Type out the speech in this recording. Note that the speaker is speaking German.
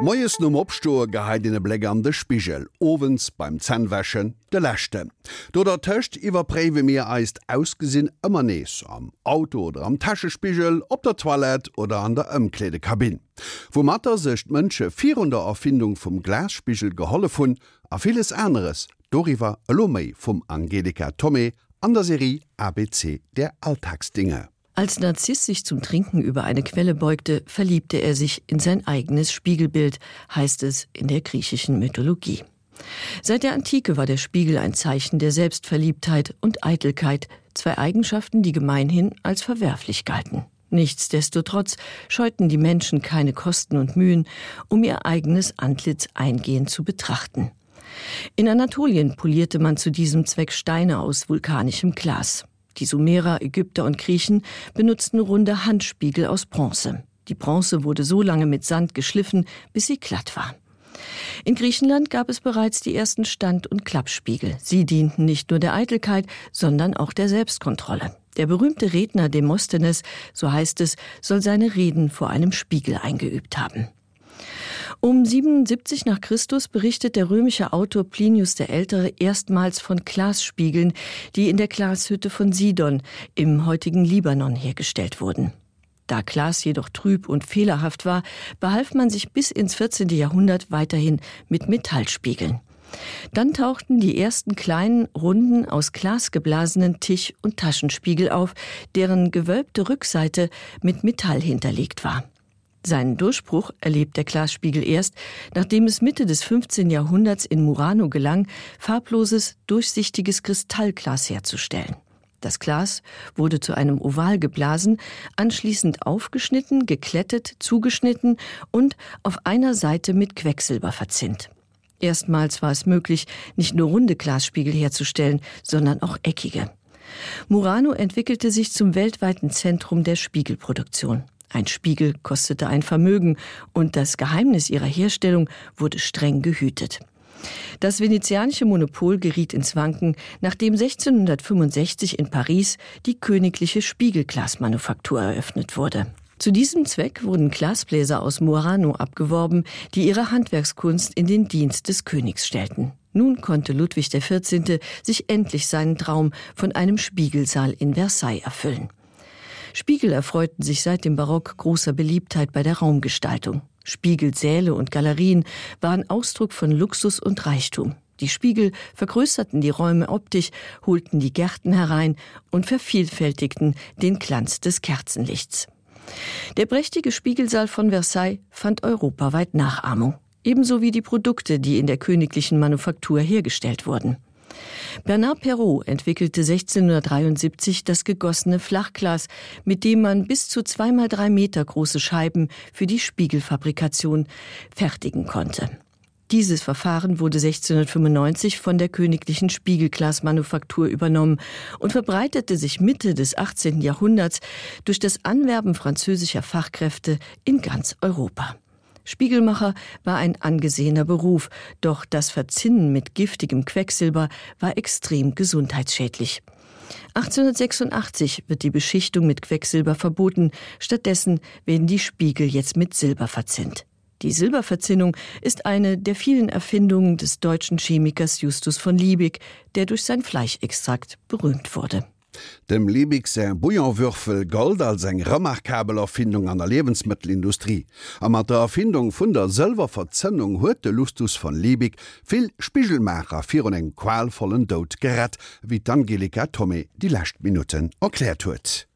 Moies nom Opstoer geheidene Bläg an de Spichel, Owens beim Zennwäschen de Lächte. Do der töcht iwwer mir eist ausgesinn ëmmer nees am Auto oder am Taschespichel, op der Toilet oder an der ëmkledekabin. Wo Matter secht Mënsche 400 Erfindung vum Glasspichel geholle vun, a vieles Äneres, Doriwer Lomei vum Angelika Tommy an der Serie ABC der Alltagsdinge. Als Narziss sich zum Trinken über eine Quelle beugte, verliebte er sich in sein eigenes Spiegelbild, heißt es in der griechischen Mythologie. Seit der Antike war der Spiegel ein Zeichen der Selbstverliebtheit und Eitelkeit, zwei Eigenschaften, die gemeinhin als verwerflich galten. Nichtsdestotrotz scheuten die Menschen keine Kosten und Mühen, um ihr eigenes Antlitz eingehend zu betrachten. In Anatolien polierte man zu diesem Zweck Steine aus vulkanischem Glas. Die Sumerer, Ägypter und Griechen benutzten runde Handspiegel aus Bronze. Die Bronze wurde so lange mit Sand geschliffen, bis sie glatt war. In Griechenland gab es bereits die ersten Stand- und Klappspiegel. Sie dienten nicht nur der Eitelkeit, sondern auch der Selbstkontrolle. Der berühmte Redner Demosthenes, so heißt es, soll seine Reden vor einem Spiegel eingeübt haben. Um 77 nach Christus berichtet der römische Autor Plinius der Ältere erstmals von Glasspiegeln, die in der Glashütte von Sidon im heutigen Libanon hergestellt wurden. Da Glas jedoch trüb und fehlerhaft war, behalf man sich bis ins 14. Jahrhundert weiterhin mit Metallspiegeln. Dann tauchten die ersten kleinen, runden, aus Glas geblasenen Tisch- und Taschenspiegel auf, deren gewölbte Rückseite mit Metall hinterlegt war. Seinen Durchbruch erlebt der Glasspiegel erst, nachdem es Mitte des 15. Jahrhunderts in Murano gelang, farbloses, durchsichtiges Kristallglas herzustellen. Das Glas wurde zu einem Oval geblasen, anschließend aufgeschnitten, geklettet, zugeschnitten und auf einer Seite mit Quecksilber verzinnt. Erstmals war es möglich, nicht nur runde Glasspiegel herzustellen, sondern auch eckige. Murano entwickelte sich zum weltweiten Zentrum der Spiegelproduktion. Ein Spiegel kostete ein Vermögen und das Geheimnis ihrer Herstellung wurde streng gehütet. Das venezianische Monopol geriet ins Wanken, nachdem 1665 in Paris die königliche Spiegelglasmanufaktur eröffnet wurde. Zu diesem Zweck wurden Glasbläser aus Murano abgeworben, die ihre Handwerkskunst in den Dienst des Königs stellten. Nun konnte Ludwig XIV. sich endlich seinen Traum von einem Spiegelsaal in Versailles erfüllen. Spiegel erfreuten sich seit dem Barock großer Beliebtheit bei der Raumgestaltung. Spiegelsäle und Galerien waren Ausdruck von Luxus und Reichtum. Die Spiegel vergrößerten die Räume optisch, holten die Gärten herein und vervielfältigten den Glanz des Kerzenlichts. Der prächtige Spiegelsaal von Versailles fand europaweit Nachahmung, ebenso wie die Produkte, die in der königlichen Manufaktur hergestellt wurden. Bernard Perrault entwickelte 1673 das gegossene Flachglas, mit dem man bis zu zweimal drei Meter große Scheiben für die Spiegelfabrikation fertigen konnte. Dieses Verfahren wurde 1695 von der königlichen Spiegelglasmanufaktur übernommen und verbreitete sich Mitte des 18. Jahrhunderts durch das Anwerben französischer Fachkräfte in ganz Europa. Spiegelmacher war ein angesehener Beruf, doch das Verzinnen mit giftigem Quecksilber war extrem gesundheitsschädlich. 1886 wird die Beschichtung mit Quecksilber verboten, stattdessen werden die Spiegel jetzt mit Silber verzinnt. Die Silberverzinnung ist eine der vielen Erfindungen des deutschen Chemikers Justus von Liebig, der durch sein Fleischextrakt berühmt wurde. Dem Liebig se Bouillonwürfel gold als eng remarkabel Erfindung an der Lebensmittelindustrie. Am mat der Erfindung vun der selver Verzennung huet Lustus von Liebig vill Spichelmacher fir un eng qualvollen Dod gerett, wie d'Angelika Tommy die Lächtminuten erklärt huet.